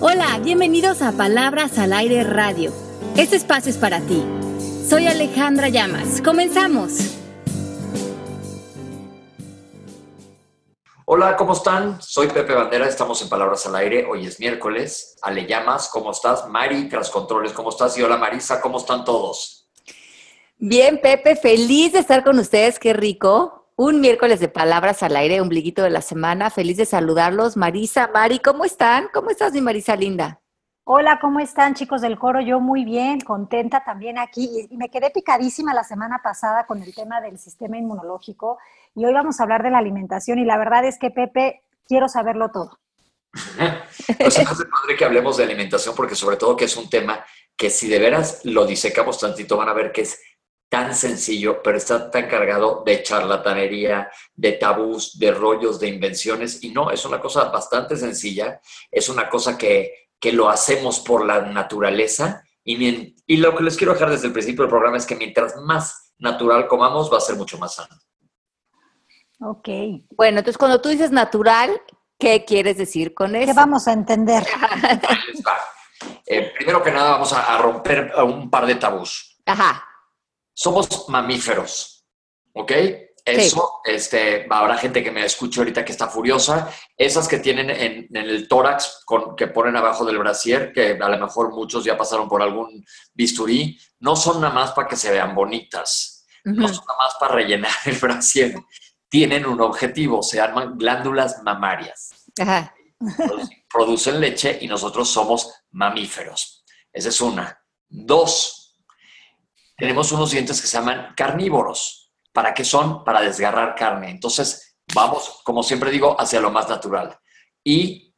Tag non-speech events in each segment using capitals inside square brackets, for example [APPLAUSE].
Hola, bienvenidos a Palabras al Aire Radio. Este espacio es para ti. Soy Alejandra Llamas. Comenzamos. Hola, ¿cómo están? Soy Pepe Bandera, estamos en Palabras al Aire. Hoy es miércoles. Ale Llamas, ¿cómo estás? Mari, tras controles, ¿cómo estás? Y hola Marisa, ¿cómo están todos? Bien, Pepe, feliz de estar con ustedes, qué rico un miércoles de palabras al aire, ombliguito de la semana. Feliz de saludarlos. Marisa, Mari, ¿cómo están? ¿Cómo estás, mi Marisa linda? Hola, ¿cómo están chicos del coro? Yo muy bien, contenta también aquí. Y me quedé picadísima la semana pasada con el tema del sistema inmunológico y hoy vamos a hablar de la alimentación y la verdad es que Pepe, quiero saberlo todo. pues hace padre que hablemos de alimentación porque sobre todo que es un tema que si de veras lo disecamos tantito van a ver que es tan sencillo, pero está tan cargado de charlatanería, de tabús, de rollos, de invenciones. Y no, es una cosa bastante sencilla, es una cosa que, que lo hacemos por la naturaleza. Y, y lo que les quiero dejar desde el principio del programa es que mientras más natural comamos, va a ser mucho más sano. Ok. Bueno, entonces cuando tú dices natural, ¿qué quieres decir con eso? ¿Qué vamos a entender? [LAUGHS] Eh, primero que nada, vamos a, a romper un par de tabús. Ajá somos mamíferos, ¿ok? Eso, este, habrá gente que me escuche ahorita que está furiosa. Esas que tienen en, el tórax, con, que ponen abajo del brasier, que a lo mejor muchos ya pasaron por algún bisturí, no son nada más para que se vean bonitas, no son nada más para rellenar el brasier. Tienen un objetivo, se llaman glándulas mamarias. Producen leche y nosotros somos mamíferos. Esa es una. Dos, tenemos unos dientes que se llaman carnívoros. ¿Para qué son? Para desgarrar carne. Entonces, vamos, como siempre digo, hacia lo más natural. Y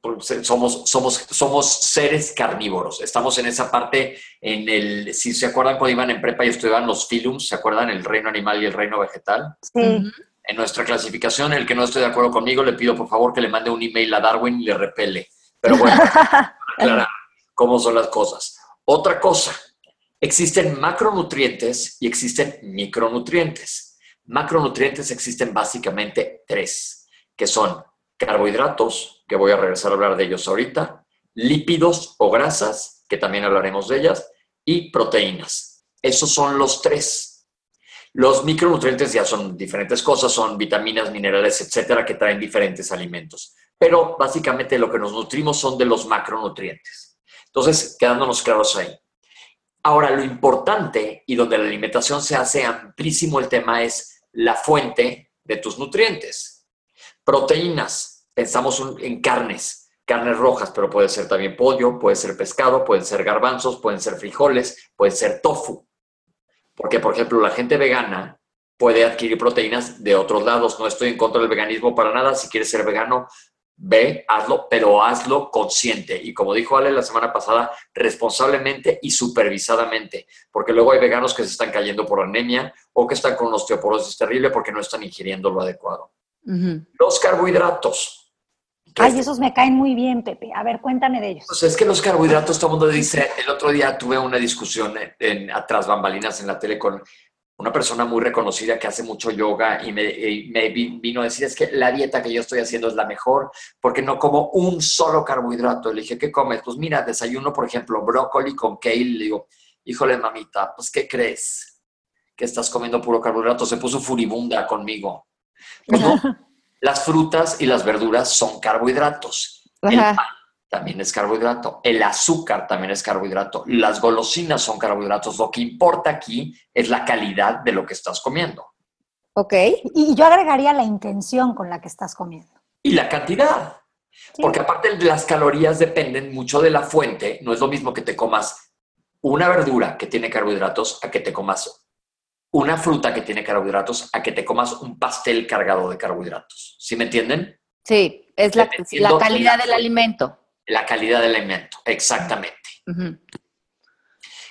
pues, somos, somos, somos seres carnívoros. Estamos en esa parte, en el, si se acuerdan cuando iban en prepa y estudiaban los filums, ¿se acuerdan? El reino animal y el reino vegetal. Sí. En nuestra clasificación, el que no esté de acuerdo conmigo, le pido por favor que le mande un email a Darwin y le repele. Pero bueno, [LAUGHS] aclarar cómo son las cosas. Otra cosa, Existen macronutrientes y existen micronutrientes. Macronutrientes existen básicamente tres, que son carbohidratos, que voy a regresar a hablar de ellos ahorita, lípidos o grasas, que también hablaremos de ellas, y proteínas. Esos son los tres. Los micronutrientes ya son diferentes cosas, son vitaminas, minerales, etcétera, que traen diferentes alimentos. Pero básicamente lo que nos nutrimos son de los macronutrientes. Entonces, quedándonos claros ahí. Ahora, lo importante y donde la alimentación se hace amplísimo el tema es la fuente de tus nutrientes. Proteínas, pensamos en carnes, carnes rojas, pero puede ser también pollo, puede ser pescado, pueden ser garbanzos, pueden ser frijoles, puede ser tofu. Porque, por ejemplo, la gente vegana puede adquirir proteínas de otros lados. No estoy en contra del veganismo para nada. Si quieres ser vegano, Ve, hazlo, pero hazlo consciente. Y como dijo Ale la semana pasada, responsablemente y supervisadamente, porque luego hay veganos que se están cayendo por anemia o que están con osteoporosis terrible porque no están ingiriendo lo adecuado. Los carbohidratos. Ay, esos me caen muy bien, Pepe. A ver, cuéntame de ellos. Pues es que los carbohidratos, todo el mundo dice, el otro día tuve una discusión en, atrás bambalinas en la tele con una persona muy reconocida que hace mucho yoga y me, vino a decir, es que la dieta que yo estoy haciendo es la mejor porque no como un solo carbohidrato. Le dije, ¿qué comes? Pues mira, desayuno, por ejemplo, brócoli con kale. Le digo, híjole, mamita, pues ¿qué crees? Que estás comiendo puro carbohidrato. Se puso furibunda conmigo. Pues [LAUGHS] las frutas y las verduras son carbohidratos también es carbohidrato. El azúcar también es carbohidrato. Las golosinas son carbohidratos. Lo que importa aquí es la calidad de lo que estás comiendo. Ok. Y yo agregaría la intención con la que estás comiendo. Y la cantidad. Porque aparte de las calorías dependen mucho de la fuente. No es lo mismo que te comas una verdura que tiene carbohidratos a que te comas una fruta que tiene carbohidratos a que te comas un pastel cargado de carbohidratos. ¿Sí me entienden? Sí, es la, la calidad del alimento. La calidad del alimento, exactamente.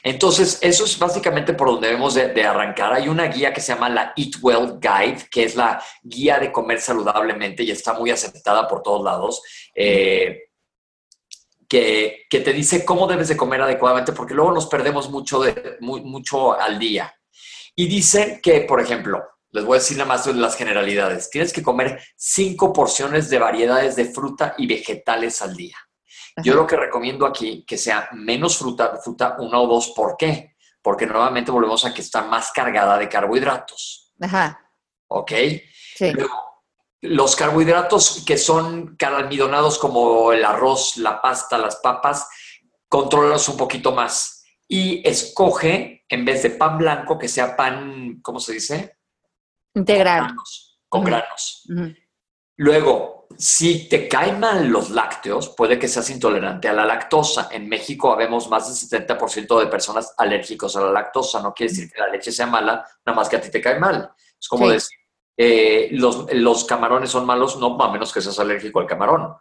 Entonces, eso es básicamente por donde debemos de, arrancar. Hay una guía que se llama la Eat Well Guide, que es la guía de comer saludablemente y está muy aceptada por todos lados, eh, que, te dice cómo debes de comer adecuadamente, porque luego nos perdemos mucho, de, mucho al día. Y dice que, por ejemplo, les voy a decir nada más de las generalidades, tienes que comer cinco porciones de variedades de fruta y vegetales al día Yo lo que recomiendo aquí que sea menos fruta, fruta una o dos. ¿Por qué? Porque nuevamente volvemos a que está más cargada de carbohidratos. Ajá. ¿Ok? Sí. Luego, los carbohidratos que son almidonados como el arroz, la pasta, las papas, controlas un poquito más. Y escoge, en vez de pan blanco, que sea pan, ¿cómo se dice? Integral. Con granos. Con granos. Ujú. Luego, si te caen mal los lácteos, puede que seas intolerante a la lactosa. En México habemos más del 70% de personas alérgicos a la lactosa. No quiere decir que la leche sea mala, nada más que a ti te cae mal. Es como Sí. decir, eh, los, los camarones son malos, no a menos que seas alérgico al camarón.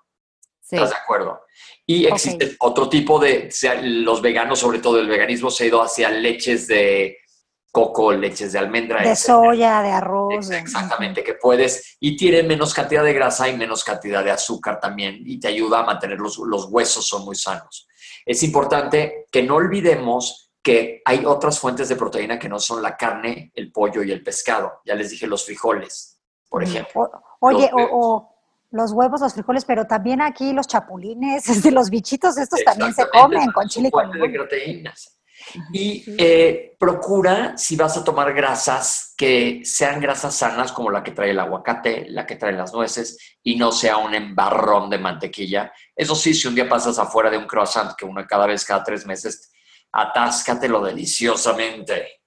Sí. ¿Estás de acuerdo? Y existe otro tipo de, los veganos, sobre todo el veganismo, se ha ido hacia leches de coco, leches de almendra. De etcétera. soya, de arroz. de- Exactamente, que puedes, y tiene menos cantidad de grasa y menos cantidad de azúcar también, y te ayuda a mantener los, los huesos, son muy sanos. Es importante que no olvidemos que hay otras fuentes de proteína que no son la carne, el pollo y el pescado. Ya les dije los frijoles, por ejemplo. O- oye, Los o, o los huevos, los frijoles, pero también aquí los chapulines, [LAUGHS] este, los bichitos estos también se comen con chile y con limón. proteínas. Y eh, procura, si vas a tomar grasas, que sean grasas sanas como la que trae el aguacate, la que trae las nueces, y no sea un embarrón de mantequilla. Eso sí, si un día pasas afuera de un croissant, que uno cada vez cada tres meses, atáscatelo deliciosamente.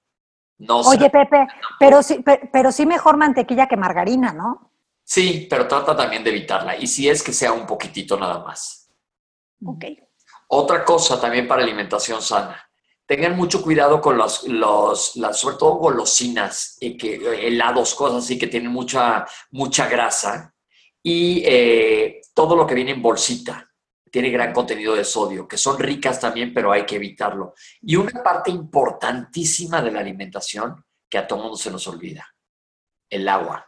No. Oye, Pepe, pero sí, pe- pero sí mejor mantequilla que margarina, ¿no? Sí, pero trata también de evitarla. Y si es que sea un poquitito nada más. Ok. Otra cosa también para alimentación sana. Tengan mucho cuidado con los, los las, sobre todo golosinas, y que, helados, cosas así que tienen mucha, mucha grasa. Y eh, todo lo que viene en bolsita tiene gran contenido de sodio, que son ricas también, pero hay que evitarlo. Y una parte importantísima de la alimentación que a todo mundo se nos olvida, el agua.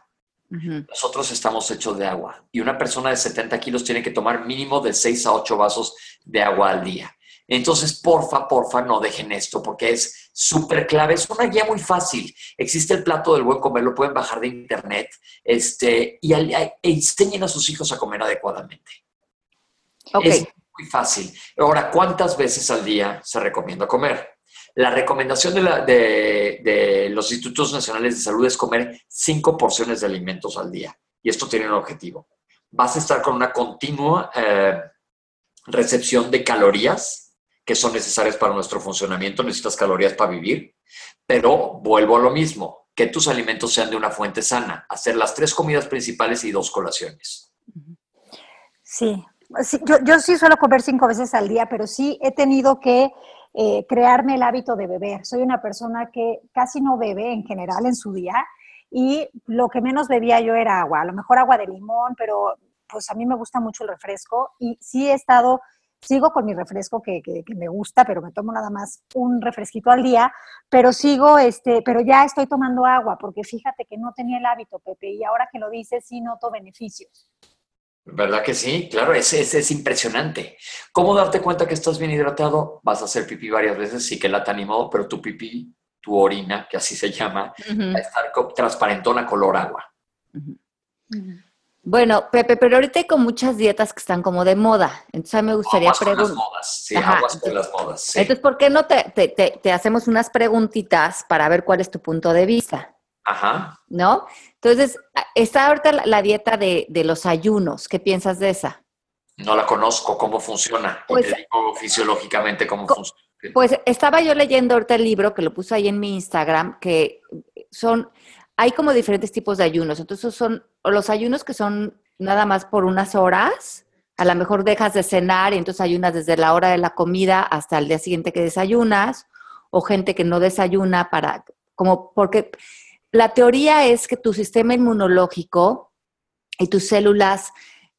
Nosotros estamos hechos de agua y una persona de 70 kilos tiene que tomar mínimo de 6 a 8 vasos de agua al día. Entonces, porfa, porfa, no dejen esto porque es súper clave. Es una guía muy fácil. Existe el plato del buen comer, lo pueden bajar de internet este, y al- e enseñen a sus hijos a comer adecuadamente. Ok. Es muy fácil. Ahora, ¿cuántas veces al día se recomienda comer? La recomendación de, la- de- de los Institutos Nacionales de Salud es comer cinco porciones de alimentos al día. Y esto tiene un objetivo. Vas a estar con una continua eh, recepción de calorías que son necesarias para nuestro funcionamiento. Necesitas calorías para vivir. Pero vuelvo a lo mismo, que tus alimentos sean de una fuente sana. Hacer las tres comidas principales y dos colaciones. Sí, yo, yo sí suelo comer cinco veces al día, pero sí he tenido que eh, crearme el hábito de beber. Soy una persona que casi no bebe en general en su día y lo que menos bebía yo era agua, a lo mejor agua de limón, pero pues a mí me gusta mucho el refresco y sí he estado, sigo con mi refresco que, que, que me gusta, pero me tomo nada más un refresquito al día, pero sigo, este, pero ya estoy tomando agua porque fíjate que no tenía el hábito, Pepe, y ahora que lo dices sí noto beneficios. ¿Verdad que sí? Claro, es, es, es, impresionante. ¿Cómo darte cuenta que estás bien hidratado? Vas a hacer pipí varias veces, sí que la te animó, pero tu pipí, tu orina, que así se llama, uh -huh. va a estar transparentona color agua. Uh -huh. Uh -huh. Bueno, Pepe, pero ahorita hay con muchas dietas que están como de moda. Entonces a mí me gustaría preguntar. Sí, aguas con las modas. Sí. Entonces, ¿por qué no te, te, te, te hacemos unas preguntitas para ver cuál es tu punto de vista? Ajá. ¿No? Entonces, está ahorita la, la dieta de, de, los ayunos. ¿Qué piensas de esa? No la conozco, ¿cómo funciona? Pues, te digo fisiológicamente cómo funciona. Pues estaba yo leyendo ahorita el libro, que lo puse ahí en mi Instagram, que son, hay como diferentes tipos de ayunos. Entonces son los ayunos que son nada más por unas horas, a lo mejor dejas de cenar y entonces ayunas desde la hora de la comida hasta el día siguiente que desayunas, o gente que no desayuna para, como porque la teoría es que tu sistema inmunológico y tus células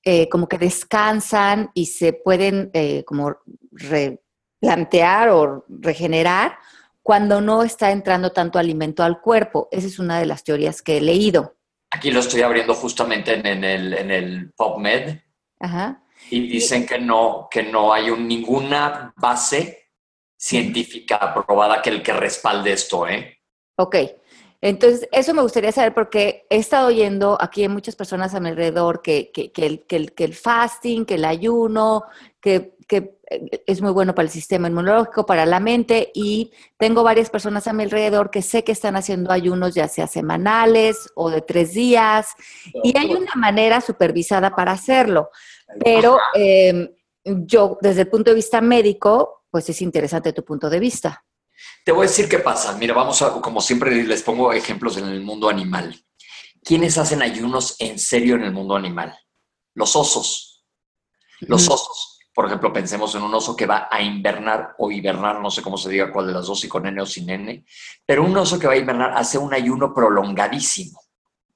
eh, como que descansan y se pueden eh, como replantear o regenerar cuando no está entrando tanto alimento al cuerpo. Esa es una de las teorías que he leído. Aquí lo estoy abriendo justamente en, en el, en el PubMed Ajá. y dicen que no, que no hay un, ninguna base científica aprobada que el que respalde esto, ¿eh? Ok. Entonces, eso me gustaría saber porque he estado oyendo aquí en muchas personas a mi alrededor que, que, que, el, que, el, que el fasting, que el ayuno, que, que eh, es muy bueno para el sistema inmunológico, para la mente y tengo varias personas a mi alrededor que sé que están haciendo ayunos ya sea semanales o de tres días y hay una manera supervisada para hacerlo, pero em, yo desde el punto de vista médico, pues es interesante tu punto de vista. Te voy a decir qué pasa. Mira, vamos a, como siempre les pongo ejemplos en el mundo animal. ¿Quiénes hacen ayunos en serio en el mundo animal? Los osos. Los osos. Por ejemplo, pensemos en un oso que va a invernar o hibernar, no sé cómo se diga cuál de las dos, si con N o sin N, pero un oso que va a hibernar hace un ayuno prolongadísimo.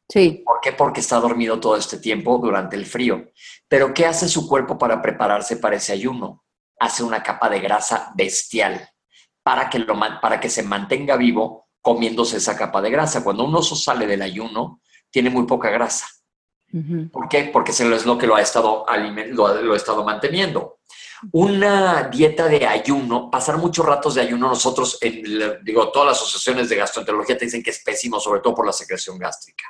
Sí. ¿Por qué? Porque está dormido todo este tiempo durante el frío. Pero ¿qué hace su cuerpo para prepararse para ese ayuno? Hace una capa de grasa bestial para que, lo, para que se mantenga vivo comiéndose esa capa de grasa. Cuando un oso sale del ayuno, tiene muy poca grasa. ¿Por qué? Porque es lo que lo ha estado, lo, lo ha estado manteniendo. Una dieta de ayuno, pasar muchos ratos de ayuno, nosotros, en, digo, todas las asociaciones de gastroenterología te dicen que es pésimo, sobre todo por la secreción gástrica.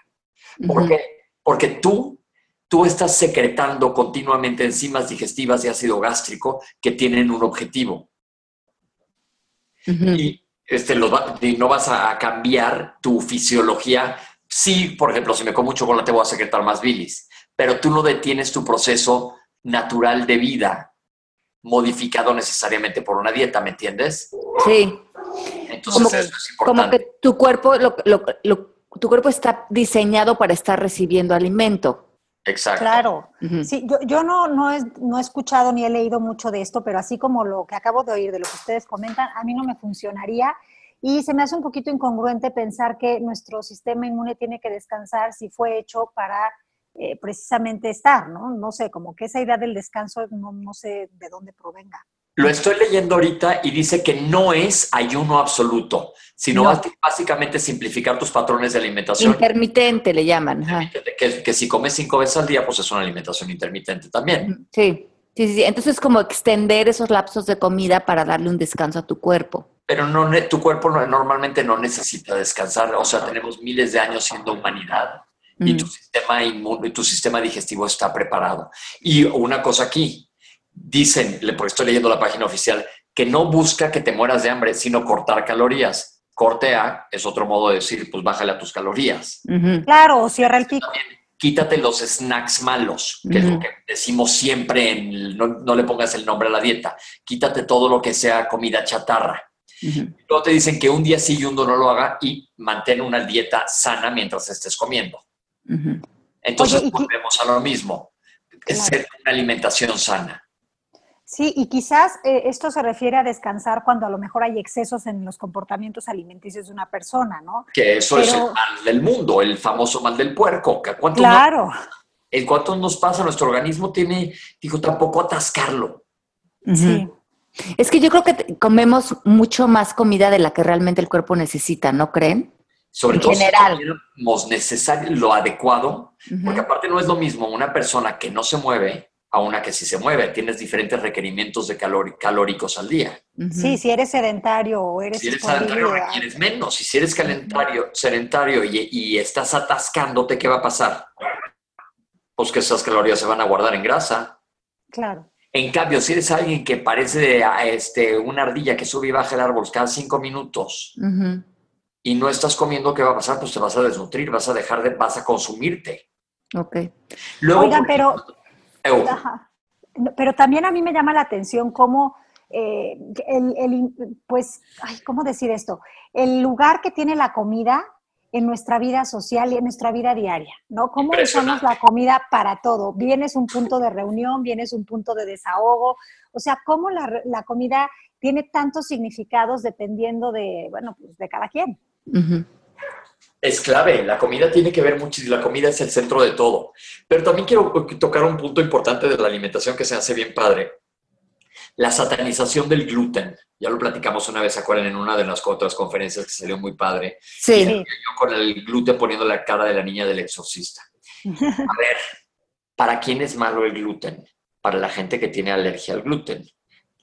¿Por qué? Porque tú, tú estás secretando continuamente enzimas digestivas y ácido gástrico que tienen un objetivo. Y este, no vas a cambiar tu fisiología Sí, por ejemplo, si me como un chocolate voy a secretar más bilis, pero tú no detienes tu proceso natural de vida modificado necesariamente por una dieta, ¿me entiendes? Sí. Entonces como, eso es importante. Como que tu cuerpo, tu cuerpo está diseñado para estar recibiendo alimento. Exacto. Claro. Sí, yo, yo no, no, he, no he escuchado ni he leído mucho de esto, pero así como lo que acabo de oír, de lo que ustedes comentan, a mí no me funcionaría y se me hace un poquito incongruente pensar que nuestro sistema inmune tiene que descansar si fue hecho para eh, precisamente estar, ¿no? No sé, como que esa idea del descanso no, no sé de dónde provenga. Lo estoy leyendo ahorita y dice que no es ayuno absoluto, sino No. básicamente simplificar tus patrones de alimentación. Intermitente le llaman. ajá. Que, que si comes cinco veces al día, pues es una alimentación intermitente también. Sí. Sí, sí, sí. Entonces, como extender esos lapsos de comida para darle un descanso a tu cuerpo. Pero no, tu cuerpo no- normalmente no necesita descansar. O sea, tenemos miles de años siendo humanidad y Mm. tu sistema inmune, tu sistema digestivo está preparado. Y una cosa aquí, dicen, le- porque estoy leyendo la página oficial, que no busca que te mueras de hambre, sino cortar calorías. Corte A es otro modo de decir, pues bájale a tus calorías. Claro, o cierra el pico. Quítate los snacks malos, que es lo que decimos siempre, en el- no, no le pongas el nombre a la dieta. Quítate todo lo que sea comida chatarra. Ujú. Luego te dicen que un día sí y un día no lo haga y mantén una dieta sana mientras estés comiendo. Entonces Oye, y qui- volvemos a lo mismo. Es Claro. ser una alimentación sana. Sí, y quizás eh, esto se refiere a descansar cuando a lo mejor hay excesos en los comportamientos alimenticios de una persona, ¿no? Que eso es el mal del mundo, el famoso mal del puerco. que ¿Cuánto, Claro. nos, ¿En cuánto nos pasa? Nuestro organismo tiene, digo, tampoco atascarlo. Sí. Es que yo creo que comemos mucho más comida de la que realmente el cuerpo necesita, ¿no creen? Sobre En todo general. si necesario, lo adecuado, porque aparte no es lo mismo una persona que no se mueve a una que sí se mueve. Tienes diferentes requerimientos de calor- calóricos al día. Sí, si eres sedentario o eres Si eres sedentario requieres menos. Y si eres calentario, sedentario y, y estás atascándote, ¿qué va a pasar? Pues que esas calorías se van a guardar en grasa. Claro. En cambio, si eres alguien que parece ah, este, una ardilla que sube y baja el árbol cada cinco minutos y no estás comiendo, ¿qué va a pasar? Pues te vas a desnutrir, vas a dejar de, vas a consumirte. Ok. Luego, Oigan, por pero- eh, Ajá. Pero también a mí me llama la atención cómo, eh, el, el- pues, ay, ¿cómo decir esto? El lugar que tiene la comida en nuestra vida social y en nuestra vida diaria, ¿no? ¿Cómo usamos la comida para todo? Bien es un punto de reunión, bien es un punto de desahogo, o sea, cómo la, re- la comida tiene tantos significados dependiendo de, bueno, pues de cada quien. Es clave, la comida tiene que ver mucho y la comida es el centro de todo. Pero también quiero tocar un punto importante de la alimentación que se hace bien padre. La satanización del gluten. Ya lo platicamos una vez, ¿se acuerdan? En una de las otras conferencias que salió muy padre. Sí. Yo con el gluten poniendo la cara de la niña del exorcista. [LAUGHS] A ver, ¿para quién es malo el gluten? Para la gente que tiene alergia al gluten.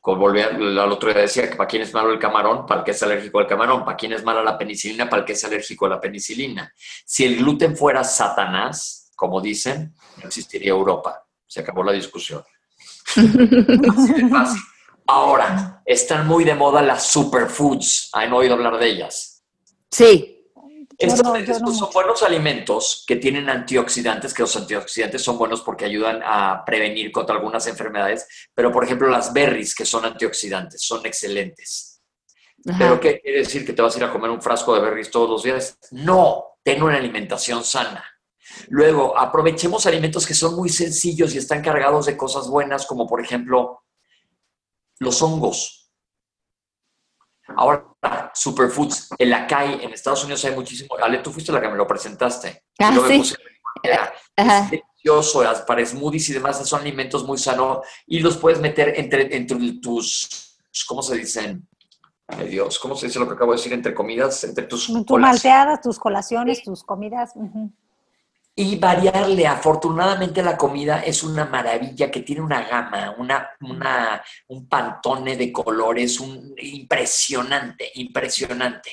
Como volví al otro día decía que para quién es malo el camarón, para el que es alérgico al camarón, para quién es mala la penicilina, para el que es alérgico a la penicilina. Si el gluten fuera Satanás, como dicen, no existiría Europa. Se acabó la discusión. Así fácil. [LAUGHS] Ahora, están muy de moda las superfoods. ¿Han oído hablar de ellas? Sí. Estos, no, yo estos no son mucho. buenos alimentos que tienen antioxidantes, que los antioxidantes son buenos porque ayudan a prevenir contra algunas enfermedades, pero por ejemplo las berries, que son antioxidantes, son excelentes. Ajá. ¿Pero qué quiere decir? ¿Que te vas a ir a comer un frasco de berries todos los días? No, ten una alimentación sana. Luego, aprovechemos alimentos que son muy sencillos y están cargados de cosas buenas, como por ejemplo los hongos. Ahora, superfoods, el acai, en Estados Unidos hay muchísimo. Ale, tú fuiste la que me lo presentaste. Ah, me sí. Ajá. es delicioso, para smoothies y demás, son alimentos muy sanos y los puedes meter entre, entre tus, ¿cómo se dicen? Ay Dios, ¿cómo se dice lo que acabo de decir? Entre comidas, entre tus Tus malteadas, tus colaciones, tus comidas. ujú. Y variarle, afortunadamente la comida es una maravilla que tiene una gama, una, una, un pantone de colores, un, impresionante, impresionante.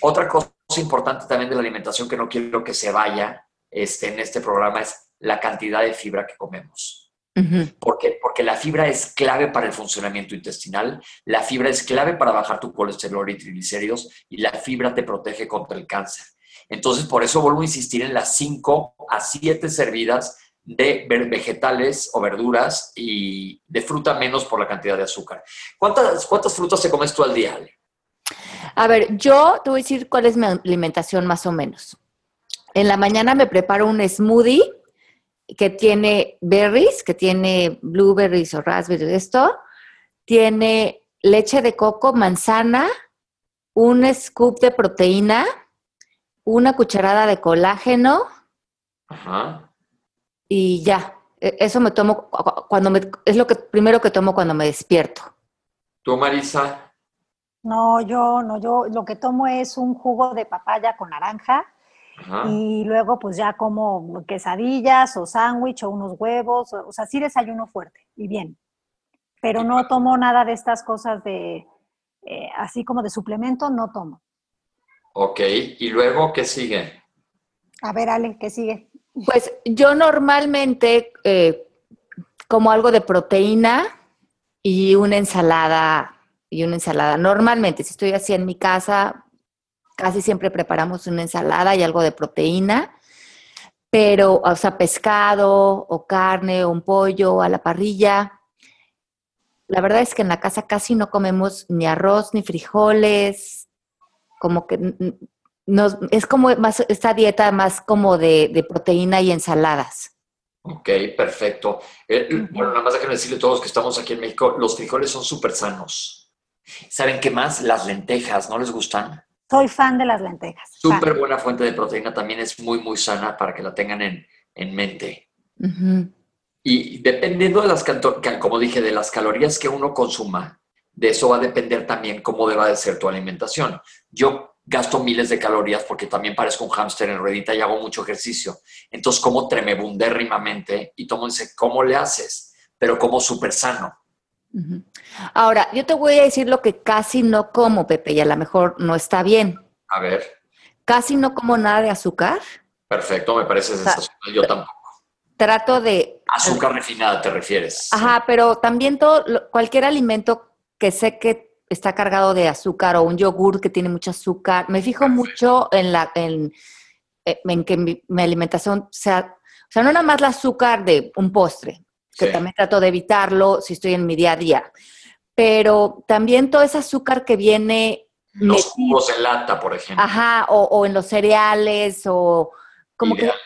Otra cosa importante también de la alimentación que no quiero que se vaya este, en este programa es la cantidad de fibra que comemos. Ujú. ¿Por qué? Porque la fibra es clave para el funcionamiento intestinal, la fibra es clave para bajar tu colesterol y triglicéridos y la fibra te protege contra el cáncer. Entonces, por eso vuelvo a insistir en las 5 a 7 servidas de vegetales o verduras y de fruta menos por la cantidad de azúcar. ¿Cuántas, cuántas frutas te comes tú al día, Ale? A ver, yo te voy a decir cuál es mi alimentación más o menos. En la mañana me preparo un smoothie que tiene berries, que tiene blueberries o raspberries, esto. Tiene leche de coco, manzana, un scoop de proteína, una cucharada de colágeno Ajá. y ya. E- Eso me tomo cu- cu- cuando me, es lo que primero que tomo cuando me despierto. ¿Tú, Marisa? No, yo no, yo lo que tomo es un jugo de papaya con naranja Ajá. y luego pues ya como quesadillas o sándwich o unos huevos, o, o sea, sí desayuno fuerte y bien, pero no tomo nada de estas cosas de, eh, así como de suplemento, no tomo. Ok. ¿Y luego qué sigue? A ver, Ale, ¿qué sigue? Pues yo normalmente eh, como algo de proteína y una ensalada y una ensalada. Normalmente, si estoy así en mi casa, casi siempre preparamos una ensalada y algo de proteína, pero, o sea, pescado o carne o un pollo a la parrilla. La verdad es que en la casa casi no comemos ni arroz ni frijoles, como que nos, es como más esta dieta más como de, de proteína y ensaladas. Ok, perfecto. Eh, Bueno, nada más déjenme decirle a todos que estamos aquí en México, los frijoles son súper sanos. ¿Saben qué más? Las lentejas, ¿no les gustan? Soy fan de las lentejas. Súper buena fuente de proteína, también es muy, muy sana para que la tengan en, en mente. Y dependiendo de las, como dije, de las calorías que uno consuma, de eso va a depender también cómo deba de ser tu alimentación. Yo gasto miles de calorías porque también parezco un hámster en ruedita y hago mucho ejercicio. Entonces como tremebundérrimamente y tomo ese, ¿cómo le haces? Pero como súper sano. Ahora, yo te voy a decir lo que casi no como, Pepe, y a lo mejor no está bien. A ver, Casi no como nada de azúcar. perfecto, me parece sensacional. Yo tampoco. Trato de... Azúcar refinada te refieres. Ajá, pero también todo, cualquier alimento que sé que está cargado de azúcar o un yogur que tiene mucho azúcar, me fijo mucho en la en, eh, en que mi, mi alimentación sea, o sea, no nada más el azúcar de un postre, que Sí. también trato de evitarlo si estoy en mi día a día, pero también todo ese azúcar que viene Los metido- jugos en lata, por ejemplo. Ajá, o, o en los cereales, o como Ideal. que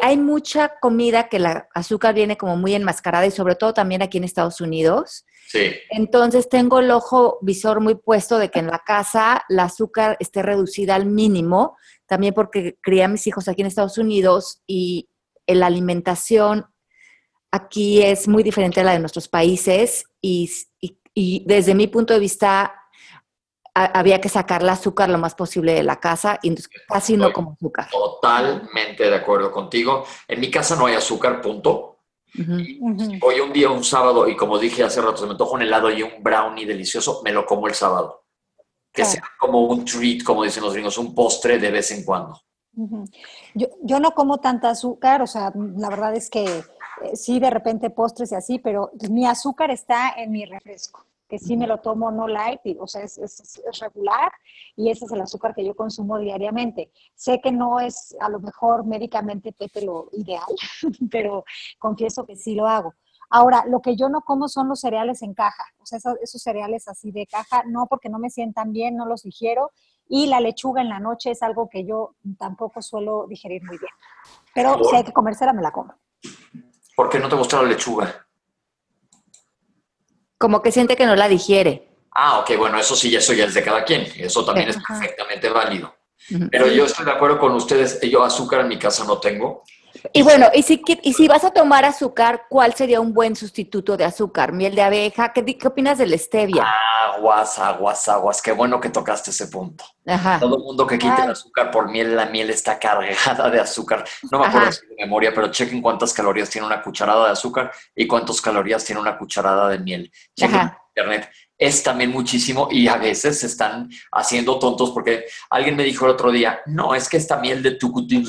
hay mucha comida que la azúcar viene como muy enmascarada y sobre todo también aquí en Estados Unidos. Sí, Entonces tengo el ojo visor muy puesto de que en la casa la azúcar esté reducida al mínimo, también porque crié a mis hijos aquí en Estados Unidos y la alimentación aquí es muy diferente a la de nuestros países y, y- y desde mi punto de vista a- había que sacar el azúcar lo más posible de la casa y entonces casi no como azúcar. totalmente de acuerdo contigo. En mi casa no hay azúcar, punto. Hoy un día, un sábado, y como dije hace rato, se me antoja un helado y un brownie delicioso, me lo como el sábado. Que Claro. sea como un treat, como dicen los gringos, un postre de vez en cuando. Yo, yo no como tanta azúcar, o sea, la verdad es que eh, sí, de repente postres y así, pero mi azúcar está en mi refresco, que sí me lo tomo no light, o sea, es, es, regular y ese es el azúcar que yo consumo diariamente. Sé que no es a lo mejor médicamente Pepe lo ideal, [LAUGHS] pero confieso que sí lo hago. Ahora, lo que yo no como son los cereales en caja, o sea, esos, esos, cereales así de caja, no porque no me sientan bien, no los digiero, y la lechuga en la noche es algo que yo tampoco suelo digerir muy bien. Pero si hay que comérsela, me la como. ¿Por qué no te gusta la lechuga? Como que siente que no la digiere. Ah, ok, bueno, eso sí, eso ya es de cada quien. Eso también es perfectamente válido. Pero yo estoy de acuerdo con ustedes. Yo azúcar en mi casa no tengo. Y bueno, y si, y si vas a tomar azúcar, ¿cuál sería un buen sustituto de azúcar? ¿Miel de abeja? ¿Qué, qué opinas de la stevia? Aguas, aguas, aguas. Qué bueno que tocaste ese punto. Todo el mundo que quite el azúcar por miel, la miel está cargada de azúcar. No me acuerdo si de memoria, pero chequen cuántas calorías tiene una cucharada de azúcar y cuántas calorías tiene una cucharada de miel. Chequen en internet es también muchísimo y a veces se están haciendo tontos porque alguien me dijo el otro día, no, es que esta miel de tucutín,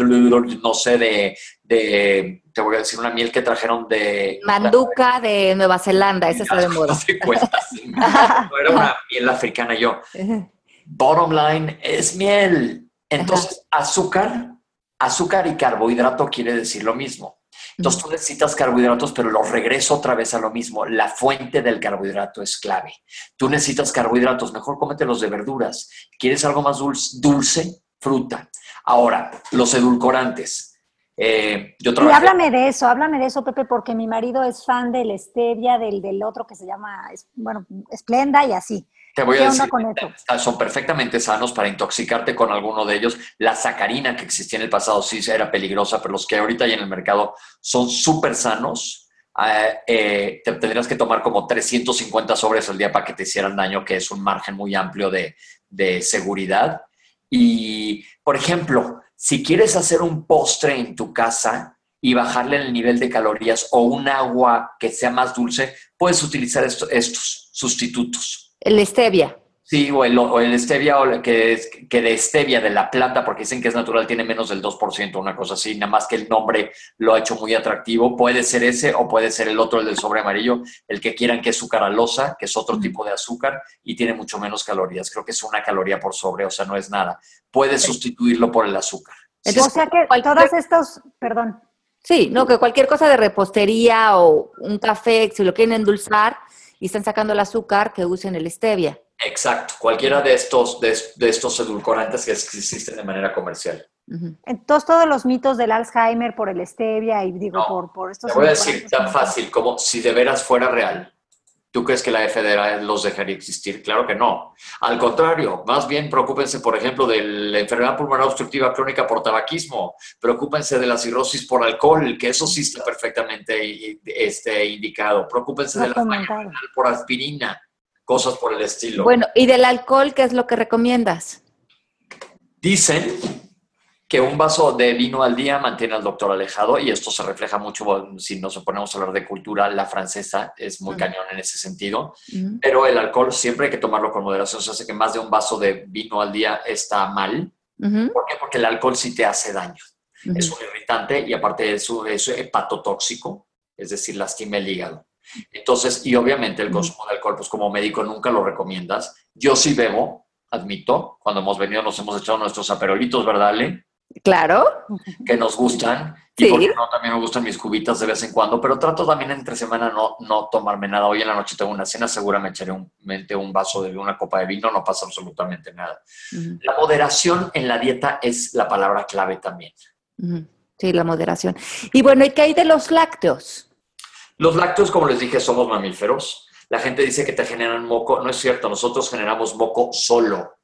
no sé, de, de, te voy a decir una miel que trajeron de... Manduca de Nueva Zelanda, esa está de moda. [LAUGHS] No era una miel africana yo. Bottom line es miel. Entonces, azúcar, azúcar y carbohidrato quiere decir lo mismo. Entonces tú necesitas carbohidratos, pero lo regreso otra vez a lo mismo. La fuente del carbohidrato es clave. Tú necesitas carbohidratos, mejor cómetelos de verduras. ¿Quieres algo más dulce? Dulce, fruta. Ahora, los edulcorantes. Eh, yo y háblame de eso, háblame de eso, Pepe, porque mi marido es fan del stevia, del, del otro que se llama, bueno, Splenda y así. Te voy a decir, son perfectamente sanos para intoxicarte con alguno de ellos. La sacarina que existía en el pasado sí era peligrosa, pero los que ahorita hay en el mercado son súper sanos. Eh, eh, te tendrías que tomar como 350 sobres al día para que te hicieran daño, que es un margen muy amplio de, de seguridad. Y, por ejemplo, si quieres hacer un postre en tu casa, y bajarle el nivel de calorías o un agua que sea más dulce, puedes utilizar estos sustitutos. El stevia. Sí, o el, o el stevia, o que, es, que de stevia, de la planta, porque dicen que es natural, tiene menos del 2%, una cosa así, nada más que el nombre lo ha hecho muy atractivo. Puede ser ese o puede ser el otro, el del sobre amarillo, el que quieran que es sucaralosa, que es otro tipo de azúcar y tiene mucho menos calorías. Creo que es una caloría por sobre, o sea, no es nada. Puedes sustituirlo por el azúcar. o sea que todos estos, perdón. Sí, no, que cualquier cosa de repostería o un café, si lo quieren endulzar, y están sacando el azúcar que usen el stevia. Exacto, cualquiera de estos, de, estos edulcorantes que existen de manera comercial. Entonces, todos los mitos del Alzheimer por el stevia y digo, por, por estos... Te voy a decir tan fácil como si de veras fuera real. ¿Tú crees que la FDA los dejaría existir? Claro que no. Al contrario, más bien preocúpense, por ejemplo, de la enfermedad pulmonar obstructiva crónica por tabaquismo, preocúpense de la cirrosis por alcohol, que eso sí está perfectamente este, indicado. Preocúpense de la enfermedad por aspirina, cosas por el estilo. Bueno, ¿y del alcohol qué es lo que recomiendas? Dicen que un vaso de vino al día mantiene al doctor alejado y esto se refleja mucho si nos ponemos a hablar de cultura, la francesa es muy cañón en ese sentido, pero el alcohol siempre hay que tomarlo con moderación, se hace que más de un vaso de vino al día está mal. ¿Por qué? Porque el alcohol sí te hace daño. Es un irritante y aparte de eso es hepatotóxico, es decir, lastima el hígado. Entonces, y obviamente el consumo de alcohol, pues como médico nunca lo recomiendas. Yo sí bebo, admito, cuando hemos venido nos hemos echado nuestros aperolitos, ¿verdad, Ale? Claro. Que nos gustan. Y porque no, también me gustan mis cubitas de vez en cuando, pero trato también entre semana no, no tomarme nada. Hoy en la noche tengo una cena, segura me echaré un, un vaso de una copa de vino, no pasa absolutamente nada. La moderación en la dieta es la palabra clave también. Sí, la moderación. Y bueno, ¿y qué hay de los lácteos? Los lácteos, como les dije, somos mamíferos. La gente dice que te generan moco. No es cierto, nosotros generamos moco solo.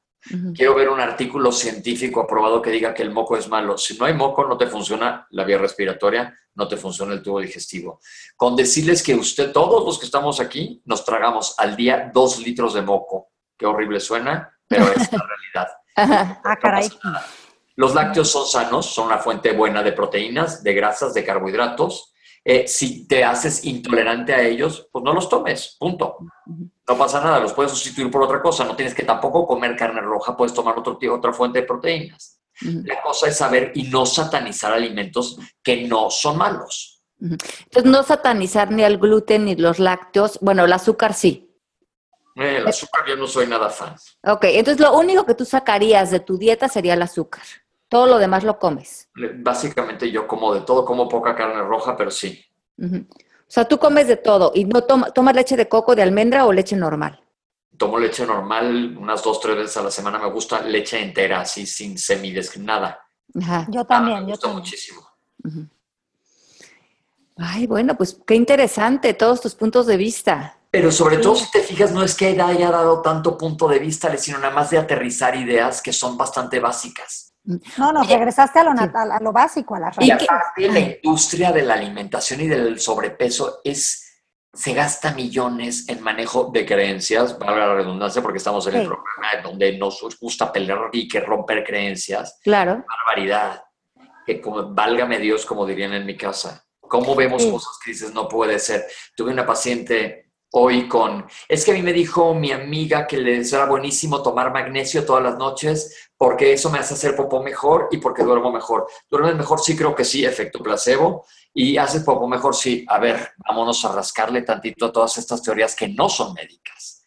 Quiero ver un artículo científico aprobado que diga que el moco es malo. Si no hay moco, no te funciona la vía respiratoria, no te funciona el tubo digestivo. Con decirles que usted, todos los que estamos aquí, nos tragamos al día dos litros de moco. Qué horrible suena, pero es la [LAUGHS] realidad. ah, caray. los lácteos son sanos, son una fuente buena de proteínas, de grasas, de carbohidratos. Eh, si te haces intolerante a ellos, pues no los tomes, punto. No pasa nada, los puedes sustituir por otra cosa. No tienes que tampoco comer carne roja, puedes tomar otro, otra fuente de proteínas. La cosa es saber y no satanizar alimentos que no son malos. Entonces, no satanizar ni el gluten ni los lácteos. Bueno, el azúcar sí. Eh, el azúcar yo no soy nada fan. Ok, entonces lo único que tú sacarías de tu dieta sería el azúcar. Todo lo demás lo comes. Básicamente yo como de todo, como poca carne roja, pero sí. O sea, tú comes de todo y no tomas leche de coco, de almendra o leche normal. Tomo leche normal unas dos, tres veces a la semana. Me gusta leche entera, así sin semillas, nada. Yo también, me gusta muchísimo. Ay, bueno, pues qué interesante todos tus puntos de vista. Pero sobre todo, si te fijas, no es que haya dado tanto punto de vista, sino nada más de aterrizar ideas que son bastante básicas. No, no, regresaste a lo, a lo básico, a la Y aparte, la industria de la alimentación y del sobrepeso es, se gasta millones en manejo de creencias, valga la redundancia, porque estamos en el programa donde nos gusta pelear y que romper creencias. Claro. Barbaridad. Que como, válgame Dios, como dirían en mi casa. ¿Cómo vemos cosas que dices, no puede ser? Tuve una paciente hoy con, es que a mí me dijo mi amiga que les era buenísimo tomar magnesio todas las noches porque eso me hace hacer popó mejor y porque duermo mejor. ¿Duermes mejor? Sí, creo que sí, efecto placebo. ¿Y haces popó mejor? Sí. A ver, vámonos a rascarle tantito a todas estas teorías que no son médicas.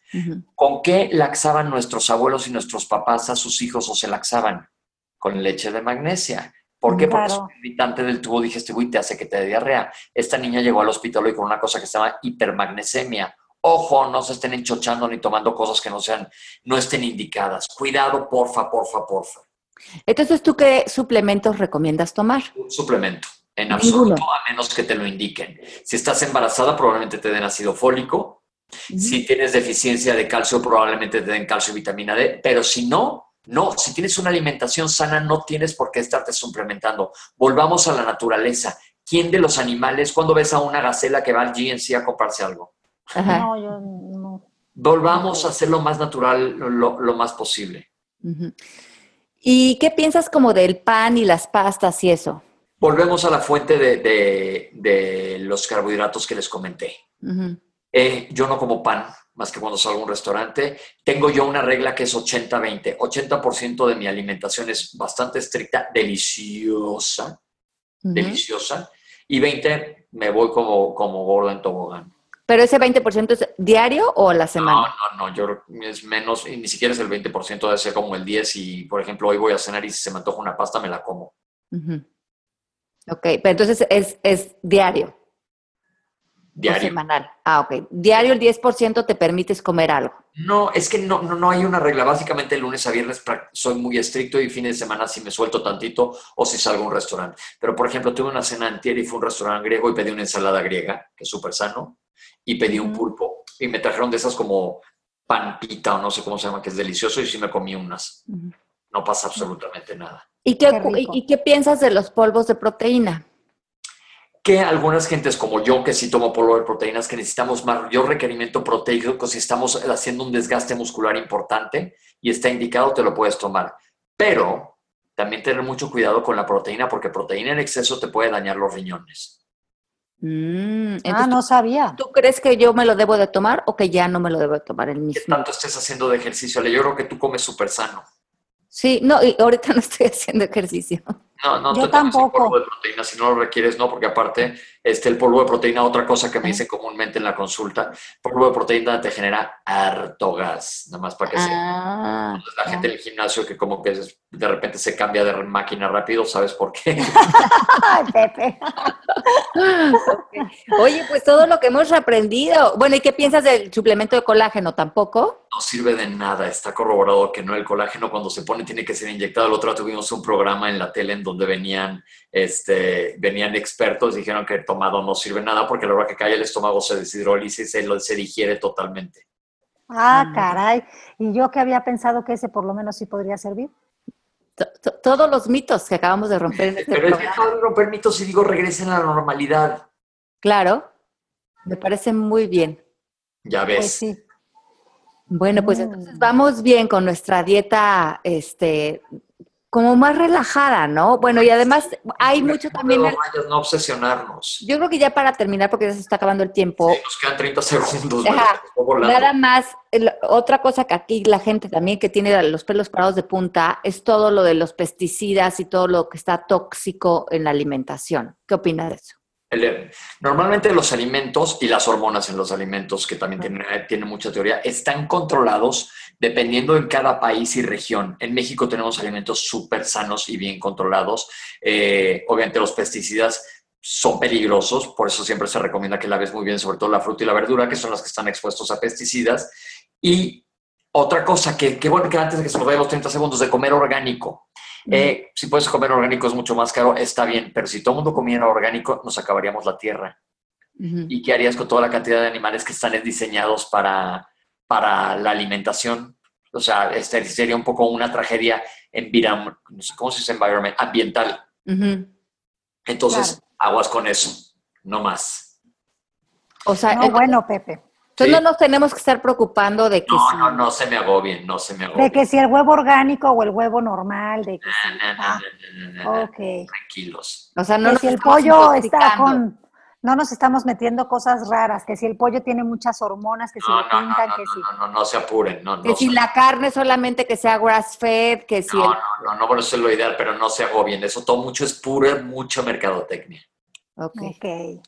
¿Con qué laxaban nuestros abuelos y nuestros papás a sus hijos o se laxaban? Con leche de magnesia. ¿Por qué? Porque es un irritante del tubo digestivo y te hace que te dé diarrea. Esta niña llegó al hospital hoy con una cosa que se llama hipermagnesemia. Ojo, no se estén enchochando ni tomando cosas que no sean, no estén indicadas. Cuidado, porfa, porfa, porfa. Entonces, ¿tú qué suplementos recomiendas tomar? Un suplemento, en absoluto, a menos que te lo indiquen. Si estás embarazada, probablemente te den ácido fólico. Si tienes deficiencia de calcio, probablemente te den calcio y vitamina D. Pero si no, no, si tienes una alimentación sana, no tienes por qué estarte suplementando. Volvamos a la naturaleza. ¿Quién de los animales, cuando ves a una gacela que va al GNC a comprarse algo? No, yo no. Volvamos a hacer lo más natural lo, más posible. ¿Y qué piensas como del pan y las pastas y eso? Volvemos a la fuente de, los carbohidratos que les comenté. Eh, yo no como pan más que cuando salgo a un restaurante. Tengo yo una regla que es 80-20. 80%, de mi alimentación es bastante estricta, deliciosa, deliciosa. Y 20 me voy como, como gordo en tobogán. ¿Pero ese 20% es diario o a la semana? No, no, no, yo es menos, y ni siquiera es el 20%, debe ser como el 10 y, por ejemplo, hoy voy a cenar y si se me antoja una pasta, me la como. Ok, pero entonces es, es diario. Diario. semanal. Ah, ok. Diario el 10% te permites comer algo. No, es que no, no, no hay una regla. Básicamente el lunes a viernes soy muy estricto y fin de semana si me suelto tantito o si salgo a un restaurante. Pero, por ejemplo, tuve una cena antier y fue un restaurante griego y pedí una ensalada griega, que es súper sano, y pedí un pulpo. Y me trajeron de esas como pampita o no sé cómo se llama, que es delicioso y sí me comí unas. No pasa absolutamente nada. ¿Y qué, ¿Y qué piensas de los polvos de proteína? que algunas gentes como yo, que sí tomo polvo de proteínas, que necesitamos mayor requerimiento proteico, si estamos haciendo un desgaste muscular importante y está indicado, te lo puedes tomar. Pero también tener mucho cuidado con la proteína, porque proteína en exceso te puede dañar los riñones. Mm, ah, no sabía. ¿Tú crees que yo me lo debo de tomar o que ya no me lo debo de tomar el mismo? ¿Qué tanto estés haciendo de ejercicio? Yo creo que tú comes súper sano. Sí, no, y ahorita [LAUGHS] no estoy haciendo ejercicio. No, no Yo te tampoco. polvo de proteína si no lo requieres, no, porque aparte este, el polvo de proteína, otra cosa que me dice comúnmente en la consulta, polvo de proteína te genera harto gas, nada más para que ah, Entonces, la gente en el gimnasio que como que de repente se cambia de máquina rápido, ¿sabes por qué? [LAUGHS] Pepe. Oye, pues todo lo que hemos aprendido. Bueno, ¿y qué piensas del suplemento de colágeno? ¿Tampoco? No sirve de nada, está corroborado que no el colágeno cuando se pone tiene que ser inyectado. El otro tuvimos un programa en la tele en donde venían, este, venían expertos, dijeron que tomado no sirve nada porque a la hora que cae el estómago se deshidroliza y se, se digiere totalmente. Ah, caray. Y yo que había pensado que ese por lo menos sí podría servir. Todos los mitos que acabamos de romper en este Pero es que acabo de romper mitos y digo, regresen a la normalidad. Claro, me parece muy bien. Ya ves. Pues sí. Bueno, pues entonces mm. vamos bien con nuestra dieta este, como más relajada, ¿no? Bueno, y además hay mucho también... No, obsesionarnos. Yo creo que ya para terminar, porque ya se está acabando el tiempo... Sí, nos quedan 30 segundos. nada más, otra cosa que aquí la gente también que tiene los pelos parados de punta es todo lo de los pesticidas y todo lo que está tóxico en la alimentación. ¿Qué opina de eso? Normalmente los alimentos y las hormonas en los alimentos, que también tienen, tienen, mucha teoría, están controlados dependiendo en cada país y región. En México tenemos alimentos súper sanos y bien controlados. Eh, obviamente los pesticidas son peligrosos, por eso siempre se recomienda que laves muy bien, sobre todo la fruta y la verdura, que son las que están expuestos a pesticidas. Y otra cosa, que, que bueno que antes de que se nos vaya los 30 segundos, de comer orgánico. Eh, si puedes comer orgánico es mucho más caro, está bien, pero si todo el mundo comiera orgánico, nos acabaríamos la tierra. ¿Y qué harías con toda la cantidad de animales que están diseñados para, para la alimentación? O sea, este sería un poco una tragedia en no sé cómo se dice environment, ambiental. Entonces, aguas con eso, no más. O sea, bueno, Pepe. Entonces no nos tenemos que estar preocupando de que no, no, no se me agobien, no se me agobien. De que si el huevo orgánico o el huevo normal, de que Tranquilos. O sea, no que si el pollo está con no nos estamos metiendo cosas raras, que si el pollo tiene muchas hormonas, que si lo pintan, que si... No, no, no, se apuren. No, que si la carne solamente que sea grass-fed, que si... No, no, no, no, eso es lo ideal, pero no se agobien. Eso todo mucho es pura, mucha mercadotecnia. Ok. okay.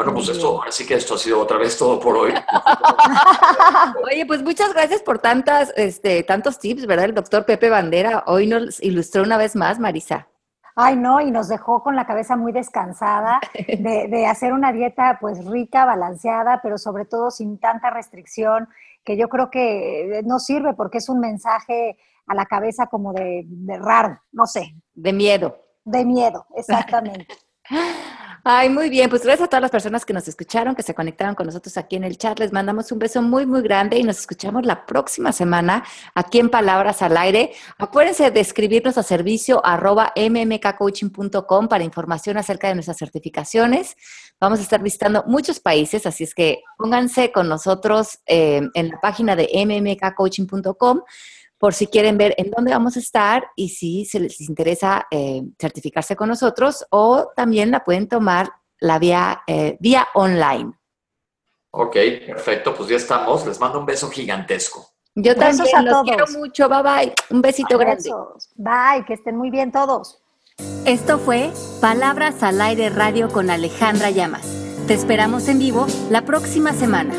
Bueno, pues esto, así que esto ha sido otra vez todo por hoy. [LAUGHS] Oye, pues muchas gracias por tantas, este, tantos tips, ¿verdad? El doctor Pepe Bandera hoy nos ilustró una vez más, Marisa. Ay, no, y nos dejó con la cabeza muy descansada [LAUGHS] de, de, hacer una dieta pues rica, balanceada, pero sobre todo sin tanta restricción, que yo creo que no sirve porque es un mensaje a la cabeza como de, de raro, no sé. De miedo. De miedo, exactamente. [LAUGHS] Ay, muy bien. Pues gracias a todas las personas que nos escucharon, que se conectaron con nosotros aquí en el chat. Les mandamos un beso muy, muy grande y nos escuchamos la próxima semana aquí en Palabras al Aire. Acuérdense de escribirnos a servicio arroba mmkcoaching.com para información acerca de nuestras certificaciones. Vamos a estar visitando muchos países, así es que pónganse con nosotros eh, en la página de mmkcoaching.com por si quieren ver en dónde vamos a estar y si se les interesa eh, certificarse con nosotros o también la pueden tomar la vía, eh, vía online. Ok, perfecto, pues ya estamos. Les mando un beso gigantesco. Yo también los quiero mucho. Bye bye. Un besito grande. Bye, que estén muy bien todos. Esto fue Palabras al Aire Radio con Alejandra Llamas. Te esperamos en vivo la próxima semana.